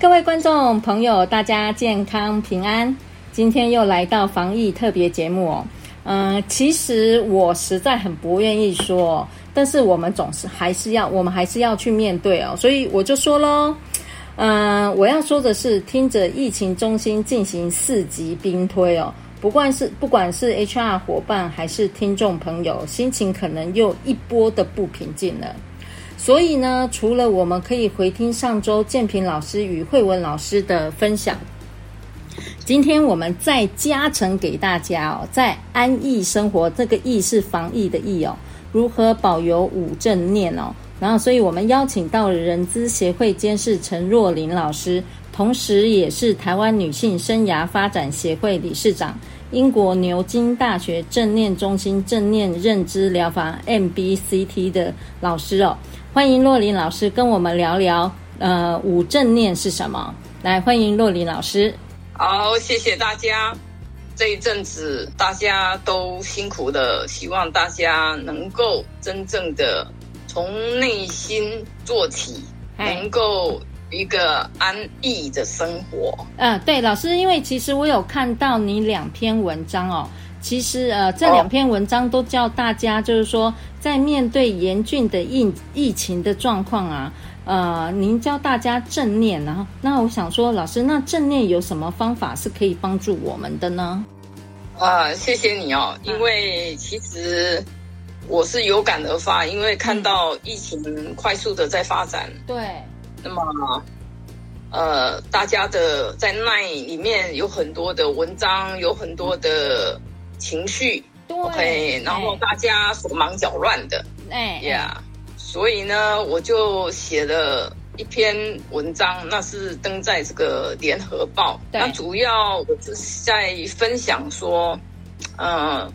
各位观众朋友，大家健康平安。今天又来到防疫特别节目哦。嗯、其实我实在很不愿意说，但是我们总是还是要，我们还是要去面对哦。所以我就说喽，嗯、我要说的是，听着疫情中心进行四级兵推哦，不管是不管是 HR 伙伴还是听众朋友，心情可能又一波的不平静了。所以呢，除了我们可以回听上周建平老师与慧文老师的分享，今天我们再加成给大家哦，在安逸生活，这个“逸”是防疫的“疫”哦，如何保有五正念哦？然后，所以我们邀请到了人资协会监事陈若琳老师，同时也是台湾女性生涯发展协会理事长，英国牛津大学正念中心正念认知疗法 MBCT 的老师哦。欢迎洛林老师跟我们聊聊，呃，五正念是什么？来，欢迎洛林老师。好，谢谢大家。这一阵子大家都辛苦了，希望大家能够真正的从内心做起，能够一个安逸的生活。嗯、呃，对，老师，因为其实我有看到你两篇文章哦。其实呃，这两篇文章都叫大家，就是说，在面对严峻的疫疫情的状况啊，呃，您教大家正念，然后，那我想说，老师，那正念有什么方法是可以帮助我们的呢？啊，谢谢你哦，因为其实我是有感而发，因为看到疫情快速的在发展，对，那么呃，大家的在那里面有很多的文章，有很多的。情绪对，OK，然后大家手忙脚乱的，哎呀，yeah, 所以呢，我就写了一篇文章，那是登在这个联合报。那主要我是在分享说，呃，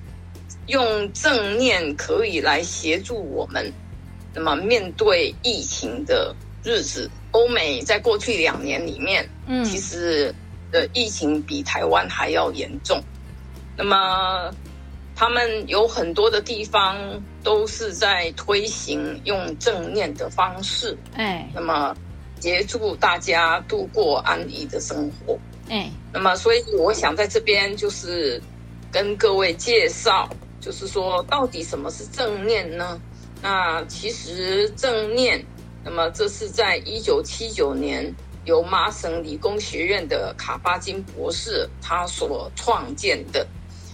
用正念可以来协助我们，那么面对疫情的日子，欧美在过去两年里面，嗯，其实的疫情比台湾还要严重。那么，他们有很多的地方都是在推行用正念的方式，哎，那么协助大家度过安逸的生活，哎，那么所以我想在这边就是跟各位介绍，就是说到底什么是正念呢？那其实正念，那么这是在一九七九年由麻省理工学院的卡巴金博士他所创建的。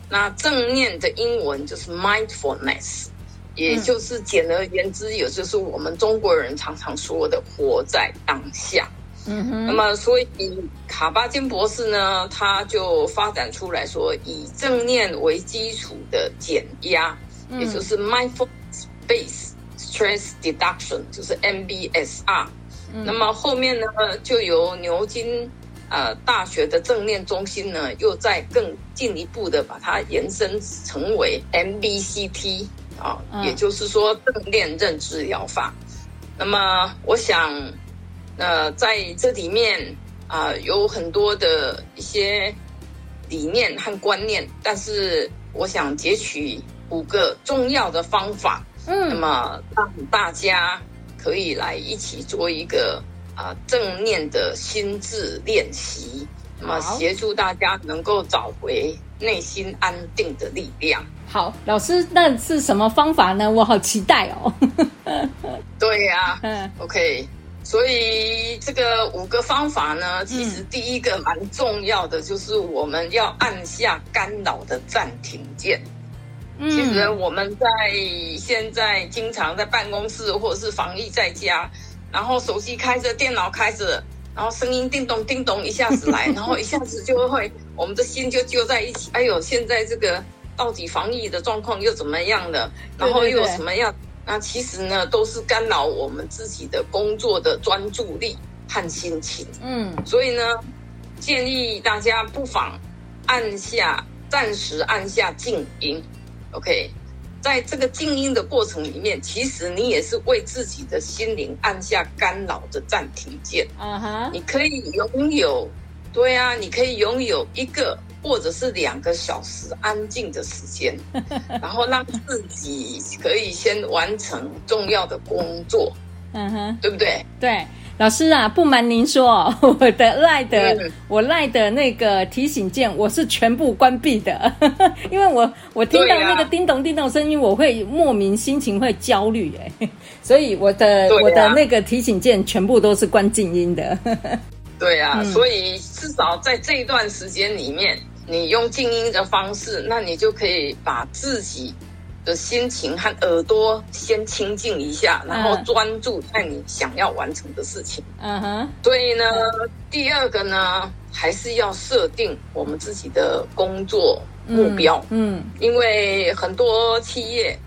那正念的英文就是 mindfulness，也就是简而言之，也就是我们中国人常常说的活在当下。嗯哼。那么，所以卡巴金博士呢，他就发展出来说，以正念为基础的减压，也就是 mindfulness-based stress reduction，就是 MBSR。那么后面呢，就由牛津。呃，大学的正念中心呢，又再更进一步的把它延伸成为 MBCT 啊，也就是说正念认知疗法。那么，我想，呃，在这里面啊，呃，有很多的一些理念和观念，但是我想截取五个重要的方法，嗯，那么让大家可以来一起做一个。啊，正念的心智练习，那么协助大家能够找回内心安定的力量。好，老师，那是什么方法呢？我好期待哦。对呀、啊，嗯，OK，所以这个五个方法呢，其实第一个蛮重要的，就是我们要按下干扰的暂停键。嗯，其实我们在现在经常在办公室或者是防疫在家。然后手机开着，电脑开着，然后声音叮咚叮咚一下子来，然后一下子就会，我们的心就揪在一起。哎呦，现在这个到底防疫的状况又怎么样了？然后又有什么样？那其实呢，都是干扰我们自己的工作的专注力。和心情。嗯，所以呢，建议大家不妨按下暂时按下静音。OK，在这个静音的过程里面，其实你也是为自己的心灵按下干扰的暂停键。嗯哼，你可以拥有，对啊，你可以拥有一个。或者是两个小时安静的时间，然后让自己可以先完成重要的工作，嗯哼，对不对？对，老师啊，不瞒您说，我的赖的，嗯、我赖的那个提醒键我是全部关闭的，因为我我听到那个叮咚叮咚声音，我会莫名心情会焦虑哎，所以我的、啊、我的那个提醒键全部都是关静音的。对啊，嗯、所以至少在这一段时间里面。你用静音的方式，那你就可以把自己的心情和耳朵先清静一下，然后专注在你想要完成的事情。嗯哼。所以呢，第二个呢，还是要设定我们自己的工作目标。嗯。因为很多企业。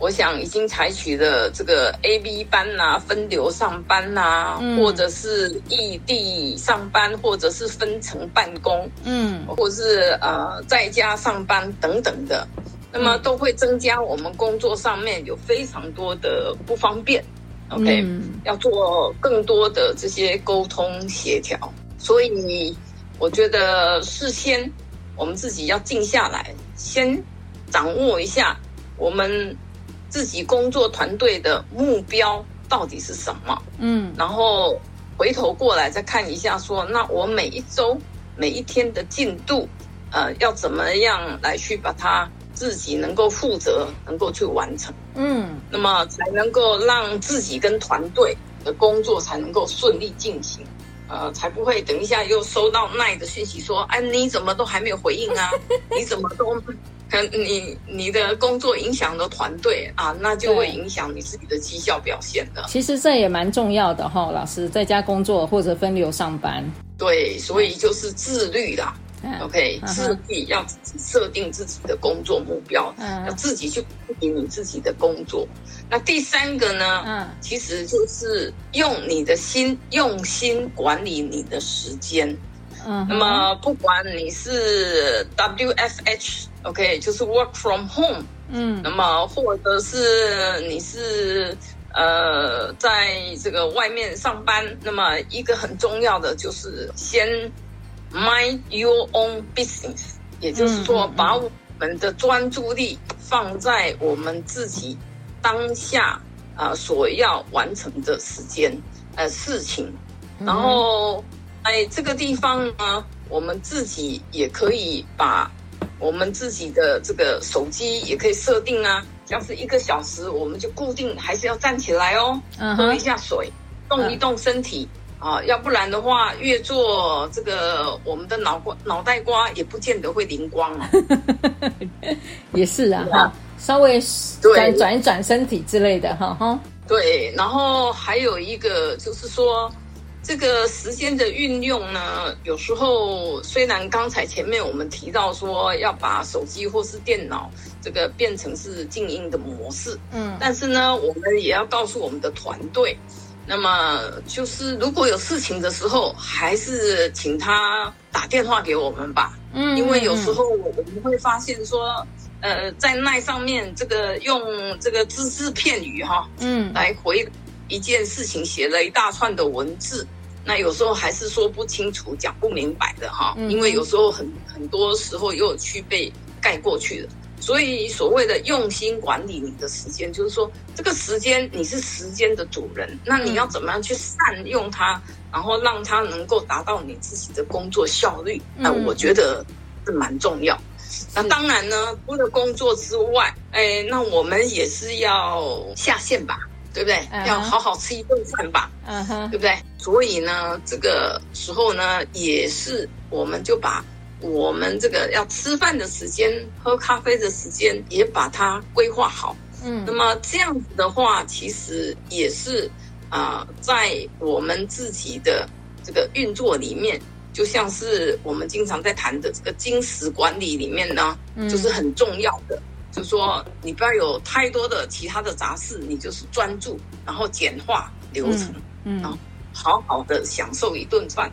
我想已经采取了这个 A B 班呐、啊，分流上班呐、啊，嗯、或者是异地上班，或者是分层办公，嗯，或是呃在家上班等等的，那么都会增加我们工作上面有非常多的不方便。OK，、嗯、要做更多的这些沟通协调，所以我觉得事先我们自己要静下来，先掌握一下我们。自己工作团队的目标到底是什么？嗯，然后回头过来再看一下说，说那我每一周、每一天的进度，呃，要怎么样来去把它自己能够负责，能够去完成？嗯，那么才能够让自己跟团队的工作才能够顺利进行，呃，才不会等一下又收到奈的讯息说，哎，你怎么都还没有回应啊？你怎么都？你你的工作影响了团队啊，那就会影响你自己的绩效表现的。其实这也蛮重要的哈，老师在家工作或者分流上班。对，所以就是自律啦。嗯、OK，、嗯、自己要自己设定自己的工作目标，嗯、要自己去管理你自己的工作。那第三个呢？嗯，其实就是用你的心用心管理你的时间。嗯，那么不管你是 WFH。OK，就是 work from home，嗯，那么或者是你是呃在这个外面上班，那么一个很重要的就是先 mind your own business，也就是说把我们的专注力放在我们自己当下啊、呃、所要完成的时间呃事情，然后在这个地方呢，我们自己也可以把。我们自己的这个手机也可以设定啊，像是一个小时，我们就固定还是要站起来哦，喝一下水，动一动身体啊，要不然的话，越做这个，我们的脑瓜脑袋瓜也不见得会灵光啊。也是啊，哈，稍微转转一转身体之类的，哈哈。对，然后还有一个就是说。这个时间的运用呢，有时候虽然刚才前面我们提到说要把手机或是电脑这个变成是静音的模式，嗯，但是呢，我们也要告诉我们的团队，那么就是如果有事情的时候，还是请他打电话给我们吧，嗯，因为有时候我们会发现说，呃，在那上面这个用这个只字片语哈，嗯，来回一件事情写了一大串的文字。那有时候还是说不清楚、讲不明白的哈，因为有时候很很多时候又有去被盖过去了。所以所谓的用心管理你的时间，就是说这个时间你是时间的主人，那你要怎么样去善用它，然后让它能够达到你自己的工作效率？那我觉得是蛮重要。那当然呢，除了工作之外，哎，那我们也是要下线吧。对不对？Uh huh. 要好好吃一顿饭吧，嗯哼、uh，huh. 对不对？所以呢，这个时候呢，也是我们就把我们这个要吃饭的时间、喝咖啡的时间，也把它规划好。嗯，那么这样子的话，其实也是啊、呃，在我们自己的这个运作里面，就像是我们经常在谈的这个精时管理里面呢，就是很重要的。就是说，你不要有太多的其他的杂事，你就是专注，然后简化流程，嗯，然后好好的享受一顿饭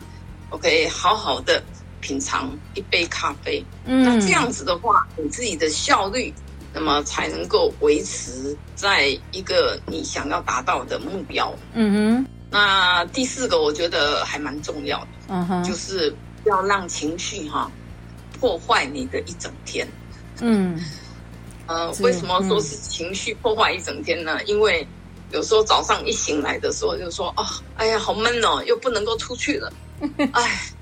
，OK，好好的品尝一杯咖啡。嗯，那这样子的话，你自己的效率，那么才能够维持在一个你想要达到的目标。嗯哼。那第四个，我觉得还蛮重要的，嗯哼，就是不要让情绪哈破坏你的一整天。嗯。呃，为什么说是情绪破坏一整天呢？因为有时候早上一醒来的时候，就说啊、哦，哎呀，好闷哦，又不能够出去了，哎，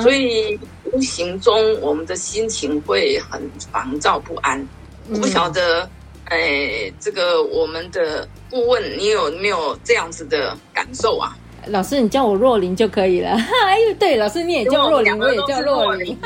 所以无形中我们的心情会很烦躁不安。我不晓得，哎，这个我们的顾问，你有没有这样子的感受啊？老师，你叫我若琳就可以了。哎呦，对，老师你也叫若琳，我也叫若琳。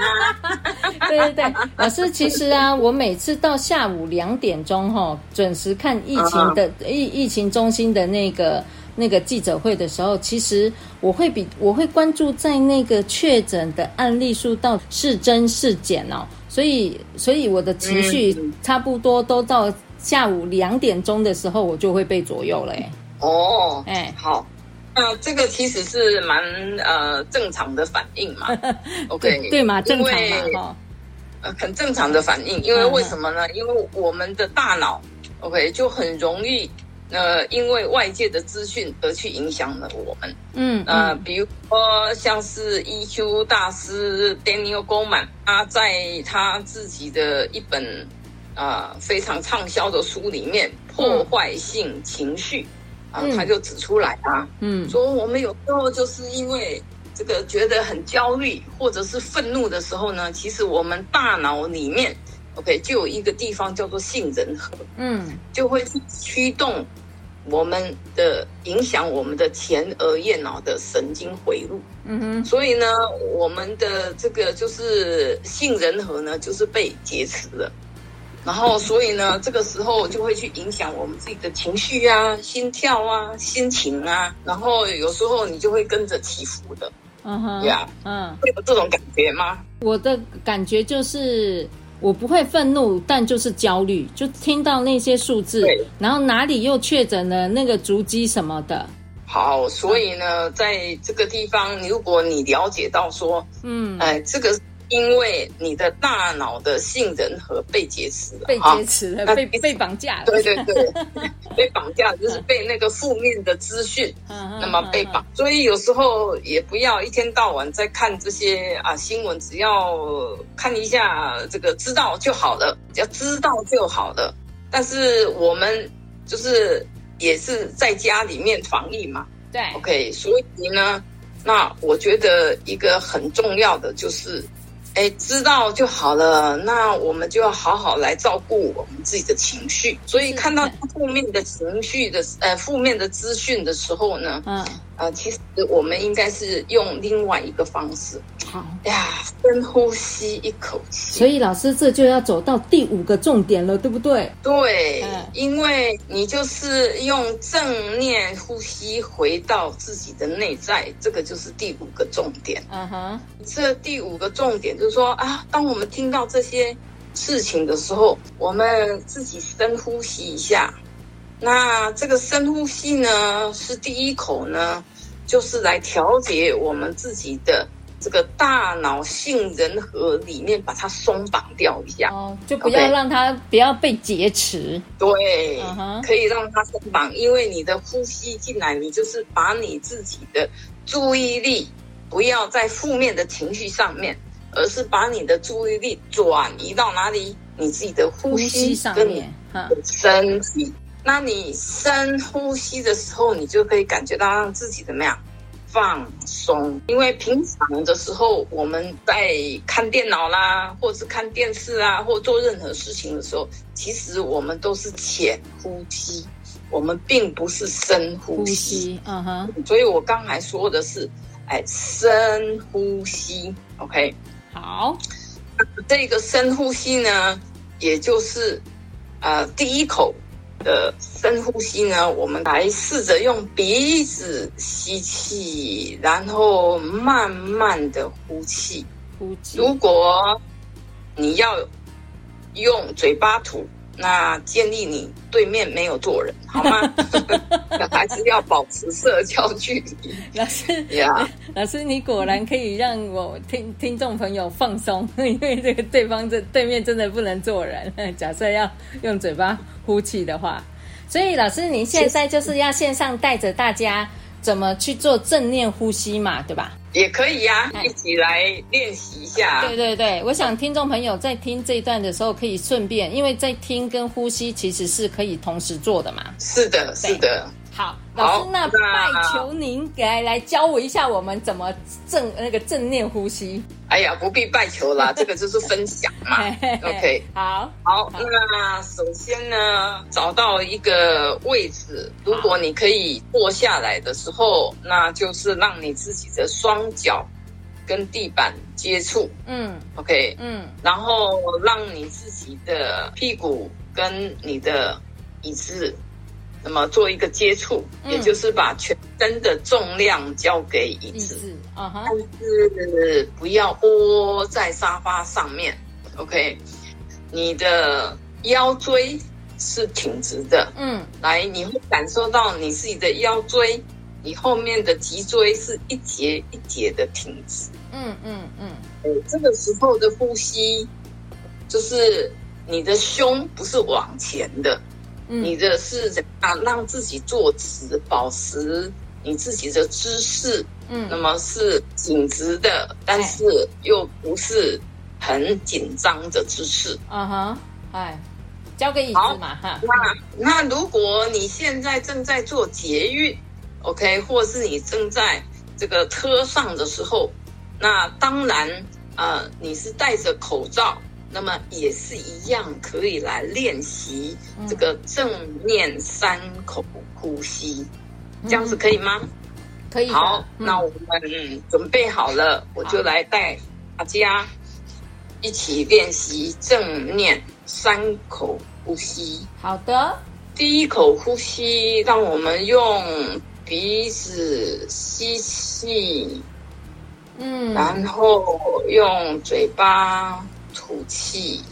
对对对，老师，其实啊，我每次到下午两点钟哈，准时看疫情的疫疫情中心的那个那个记者会的时候，其实我会比我会关注在那个确诊的案例数到是真是减哦，所以所以我的情绪差不多都到下午两点钟的时候，我就会被左右了。哦，哎，好。那这个其实是蛮呃正常的反应嘛，OK 对，对嘛，正常嘛，呃很正常的反应，因为为什么呢？因为我们的大脑 OK 就很容易呃因为外界的资讯而去影响了我们，嗯呃比如说像是 EQ 大师 Daniel Goleman 他在他自己的一本啊、呃、非常畅销的书里面《破坏性情绪》。啊，他就指出来啊，嗯，说我们有时候就是因为这个觉得很焦虑或者是愤怒的时候呢，其实我们大脑里面，OK，就有一个地方叫做杏仁核，嗯，就会去驱动我们的影响我们的前额叶脑的神经回路，嗯哼，所以呢，我们的这个就是杏仁核呢，就是被劫持了。然后，所以呢，这个时候就会去影响我们自己的情绪啊、心跳啊、心情啊。然后有时候你就会跟着起伏的，嗯哼，对啊，嗯，会有这种感觉吗？我的感觉就是，我不会愤怒，但就是焦虑，就听到那些数字，然后哪里又确诊了那个足迹什么的。好，所以呢，在这个地方，如果你了解到说，嗯，哎，这个。因为你的大脑的杏仁核被劫持了，被劫持了，啊、被被绑架了。对对对，被绑架就是被那个负面的资讯，那么被绑。所以有时候也不要一天到晚在看这些啊新闻，只要看一下这个知道就好了，只要知道就好了。但是我们就是也是在家里面防疫嘛，对，OK。所以呢，那我觉得一个很重要的就是。哎，知道就好了。那我们就要好好来照顾我们自己的情绪。所以看到负面的情绪的呃负面的资讯的时候呢，嗯。呃，其实我们应该是用另外一个方式。好呀，深呼吸一口气。所以老师，这就要走到第五个重点了，对不对？对，嗯，因为你就是用正念呼吸回到自己的内在，这个就是第五个重点。嗯哼，这第五个重点就是说啊，当我们听到这些事情的时候，我们自己深呼吸一下。那这个深呼吸呢，是第一口呢，就是来调节我们自己的这个大脑杏仁核里面，把它松绑掉一下，哦，就不要让它不要被劫持。对，可以让它松绑，因为你的呼吸进来，你就是把你自己的注意力不要在负面的情绪上面，而是把你的注意力转移到哪里？你自己的呼吸上面的身体。那你深呼吸的时候，你就可以感觉到让自己怎么样放松。因为平常的时候，我们在看电脑啦，或者是看电视啊，或做任何事情的时候，其实我们都是浅呼吸，我们并不是深呼吸。嗯哼。所以我刚才说的是，哎，深呼吸。OK。好。这个深呼吸呢，也就是呃第一口。的深呼吸呢，我们来试着用鼻子吸气，然后慢慢的呼气。呼气。如果你要用嘴巴吐，那建议你对面没有坐人，好吗？还是要保持社交距离。老师，Yeah. 老师，你果然可以让我听听众朋友放松，因为这个对方这对面真的不能坐人。假设要用嘴巴呼气的话，所以老师，您现在就是要线上带着大家怎么去做正念呼吸嘛，对吧？也可以呀、啊，一起来练习一下。对对对，我想听众朋友在听这一段的时候，可以顺便，因为在听跟呼吸其实是可以同时做的嘛。是的，是的。好，老师，那拜求您来来教我一下，我们怎么正那个正念呼吸。哎呀，不必拜求啦，这个就是分享嘛。OK，好，好，那首先呢，找到一个位置，如果你可以坐下来的时候，那就是让你自己的双脚跟地板接触。嗯，OK，嗯，然后让你自己的屁股跟你的椅子。那么做一个接触，嗯、也就是把全身的重量交给椅子，但是不要窝在沙发上面，OK？你的腰椎是挺直的，嗯，来，你会感受到你自己的腰椎，你后面的脊椎是一节一节的挺直，嗯嗯嗯，嗯，这个时候的呼吸，就是你的胸不是往前的。嗯、你的是怎样让自己坐直，保持你自己的姿势，嗯，那么是紧直的，但是又不是很紧张的姿势。嗯哼，哎，交给椅子嘛哈。那那如果你现在正在做捷运，OK，或是你正在这个车上的时候，那当然，呃，你是戴着口罩。那么也是一样，可以来练习这个正念三口呼吸，嗯、这样子可以吗？可以。好，嗯、那我们准备好了，我就来带大家一起练习正念三口呼吸。好的，第一口呼吸，让我们用鼻子吸气，嗯，然后用嘴巴。吐气，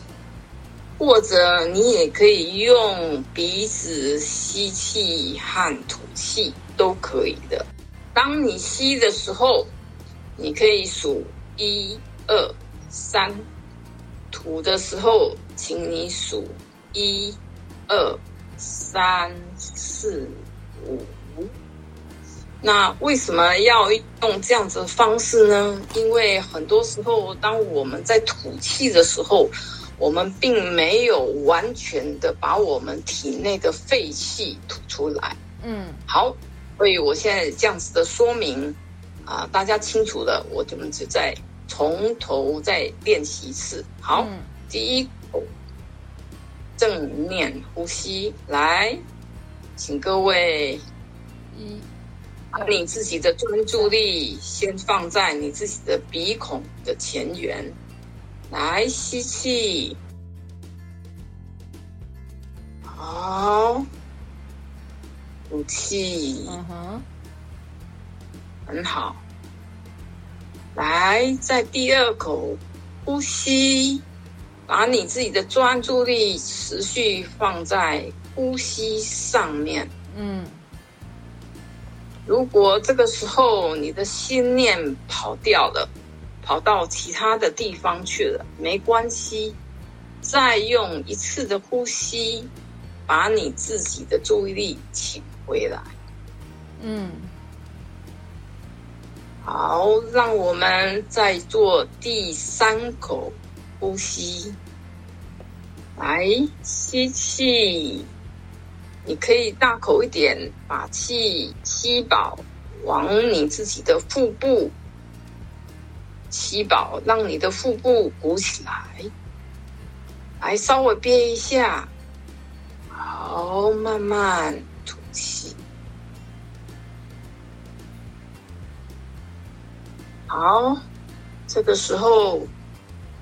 或者你也可以用鼻子吸气和吐气，都可以的。当你吸的时候，你可以数一二三；吐的时候，请你数一二三四五。那为什么要用这样子的方式呢？因为很多时候，当我们在吐气的时候，我们并没有完全的把我们体内的废气吐出来。嗯，好，所以我现在这样子的说明啊，大家清楚了，我们就再从头再练习一次。好，嗯、第一口正念呼吸，来，请各位一。把你自己的专注力先放在你自己的鼻孔的前缘，来吸气，好，吐气，嗯哼，很好。来，在第二口呼吸，把你自己的专注力持续放在呼吸上面，嗯。如果这个时候你的心念跑掉了，跑到其他的地方去了，没关系，再用一次的呼吸，把你自己的注意力请回来。嗯，好，让我们再做第三口呼吸，来吸气。你可以大口一点，把气吸饱，往你自己的腹部吸饱，让你的腹部鼓起来。来，稍微憋一下，好，慢慢吐气。好，这个时候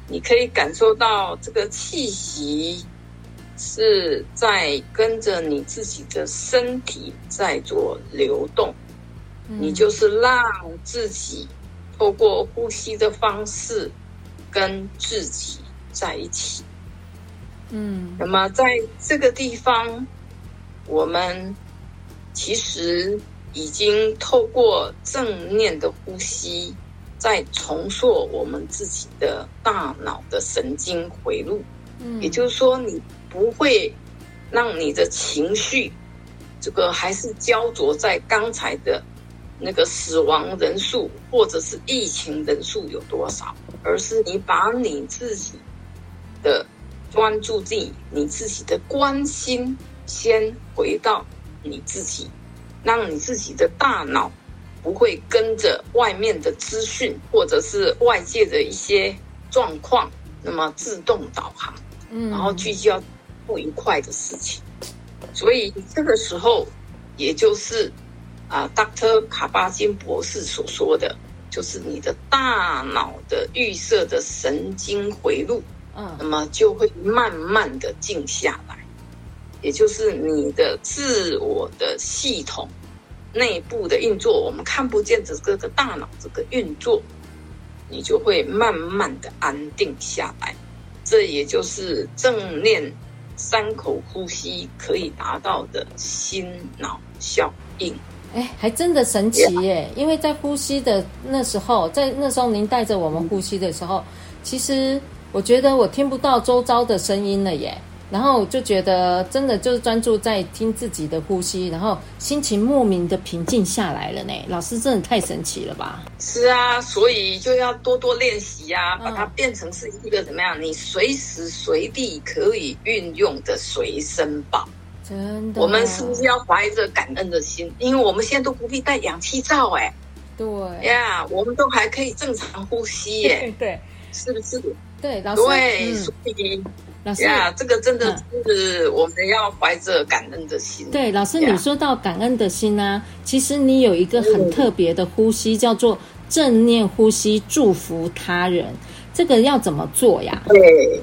你可以感受到这个气息。是在跟着你自己的身体在做流动，嗯、你就是让自己透过呼吸的方式跟自己在一起。嗯，那么在这个地方，我们其实已经透过正念的呼吸，在重塑我们自己的大脑的神经回路。嗯，也就是说，你不会让你的情绪，这个还是焦灼在刚才的那个死亡人数或者是疫情人数有多少，而是你把你自己的。专注力，你自己的关心，先回到你自己，让你自己的大脑不会跟着外面的资讯或者是外界的一些状况，那么自动导航，嗯，然后聚焦不愉快的事情。所以这个时候，也就是啊，Dr. 卡巴金博士所说的，就是你的大脑的预设的神经回路。嗯，那么就会慢慢的静下来，也就是你的自我的系统内部的运作，我们看不见这个个大脑这个运作，你就会慢慢的安定下来。这也就是正念三口呼吸可以达到的心脑效应。哎，还真的神奇耶！因为在呼吸的那时候，在那时候您带着我们呼吸的时候，其实。我觉得我听不到周遭的声音了耶，然后就觉得真的就是专注在听自己的呼吸，然后心情莫名的平静下来了呢。老师真的太神奇了吧？是啊，所以就要多多练习呀，把它变成是一个怎么样？你随时随地可以运用的随身宝。真的，我们是不是要怀着感恩的心？因为我们现在都不必戴氧气罩哎。对呀，我们都还可以正常呼吸耶。对，是不是？对，老师，对，所以，老师呀，这个真的是我们要怀着感恩的心。对，老师，你说到感恩的心呢，其实你有一个很特别的呼吸，叫做正念呼吸，祝福他人。这个要怎么做呀？对，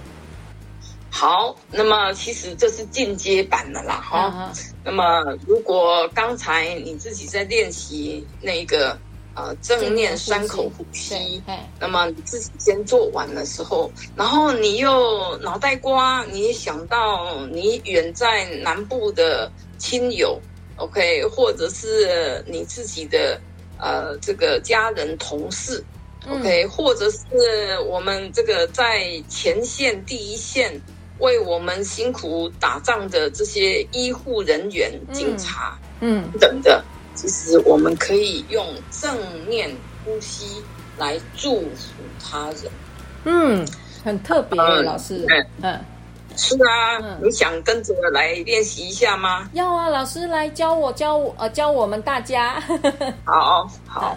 好，那么其实这是进阶版的啦，哈。那么如果刚才你自己在练习那个。呃，正念三口呼吸，那么你自己先做完的时候，然后你又脑袋瓜，你想到你远在南部的亲友，OK，或者是你自己的呃这个家人同事，OK，嗯，或者是我们这个在前线第一线为我们辛苦打仗的这些医护人员、警察，嗯，等的。其实我们可以用正念呼吸来祝福他人。嗯，很特别，嗯、老师。嗯嗯，是啊，嗯、你想跟着我来练习一下吗？要啊，老师来教我，教我，呃，教我们大家。好好，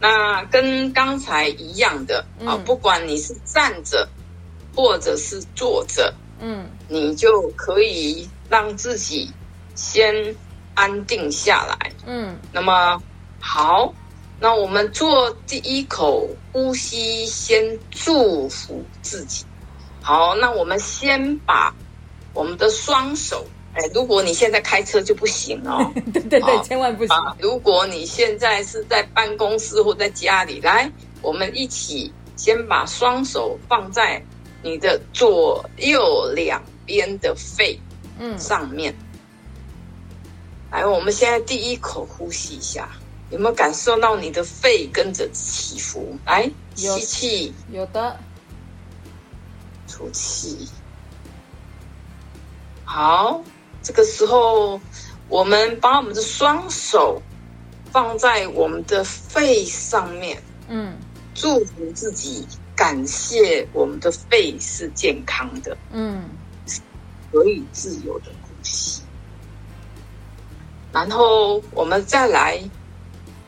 那跟刚才一样的啊，嗯、不管你是站着或者是坐着，嗯，你就可以让自己先。安定下来，嗯，那么好，那我们做第一口呼吸，先祝福自己。好，那我们先把我们的双手，哎，如果你现在开车就不行哦，对对对，千万不行。如果你现在是在办公室或在家里，来，我们一起先把双手放在你的左右两边的肺，嗯，上面。来，我们现在第一口呼吸一下，有没有感受到你的肺跟着起伏？来，吸气，有的，吐气。好，这个时候，我们把我们的双手放在我们的肺上面，嗯，祝福自己，感谢我们的肺是健康的，嗯，可以自由的呼吸。然后我们再来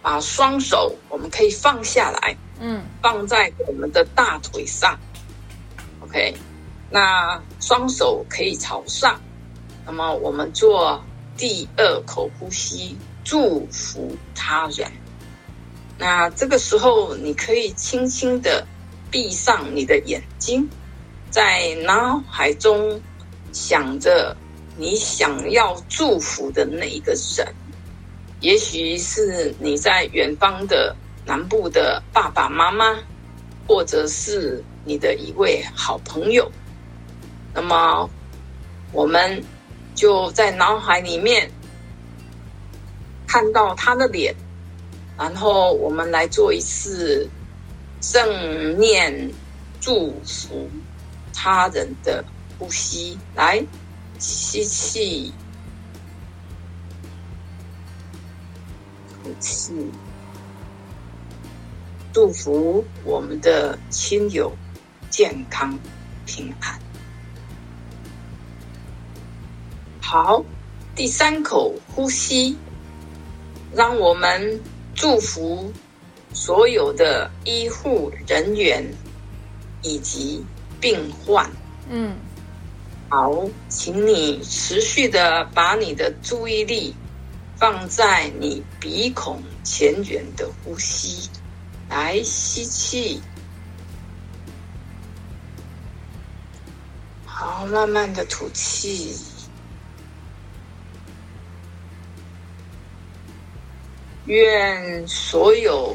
把双手，我们可以放下来，嗯，放在我们的大腿上，OK。那双手可以朝上，那么我们做第二口呼吸，祝福他人。那这个时候，你可以轻轻的闭上你的眼睛，在脑海中想着。你想要祝福的那一个人，也许是你在远方的南部的爸爸妈妈，或者是你的一位好朋友。那么我们就在脑海里面看到他的脸，然后我们来做一次正念祝福他人的呼吸。来，吸气，吐气，祝福我们的亲友健康平安。好，第三口呼吸，让我们祝福所有的医护人员以及病患。嗯，好，请你持续的把你的注意力放在你鼻孔前缘的呼吸，来吸气，好，慢慢的吐气。愿所有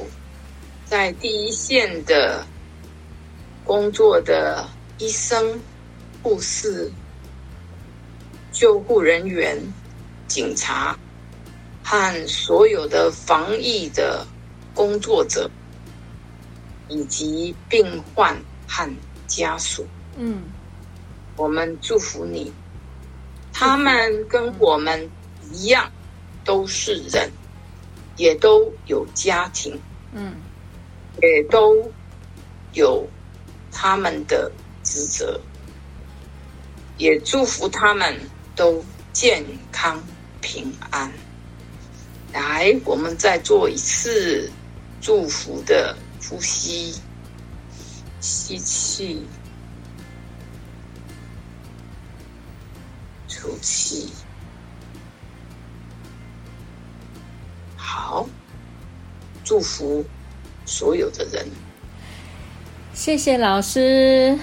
在第一线的工作的医生、护士、救护人员、警察和所有的防疫的工作者，以及病患和家属，嗯，我们祝福你。他们跟我们一样，都是人。也都有家庭，嗯，也都有他们的职责，也祝福他们都健康平安。来，我们再做一次祝福的呼吸，吸气，出气。好，祝福所有的人。谢谢老师。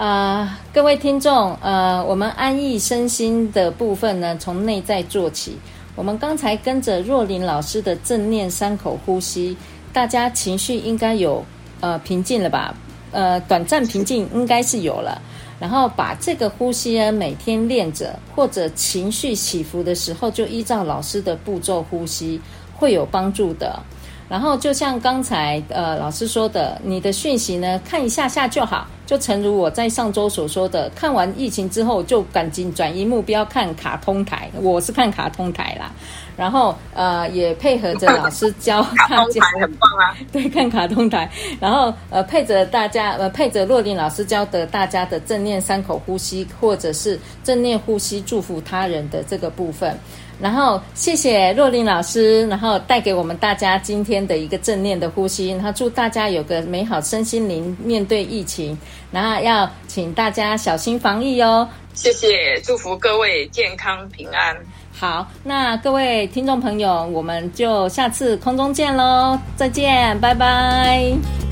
啊、各位听众，呃，我们安逸身心的部分呢，从内在做起。我们刚才跟着若琳老师的正念三口呼吸，大家情绪应该有呃平静了吧？呃，短暂平静应该是有了。然后把这个呼吸呢，每天练着，或者情绪起伏的时候，就依照老师的步骤呼吸。会有帮助的。然后就像刚才呃老师说的，你的讯息呢，看一下下就好。就诚如我在上周所说的，看完疫情之后就赶紧转移目标看卡通台，我是看卡通台啦。然后呃也配合着老师教大家很棒啊，对，看卡通台。然后呃配着大家呃配着洛琳老师教的大家的正念三口呼吸，或者是正念呼吸祝福他人的这个部分。然后谢谢若琳老师，然后带给我们大家今天的一个正念的呼吸，然后祝大家有个美好身心灵面对疫情，然后要请大家小心防疫哦。谢谢，祝福各位健康平安。好，那各位听众朋友，我们就下次空中见喽，再见，拜拜。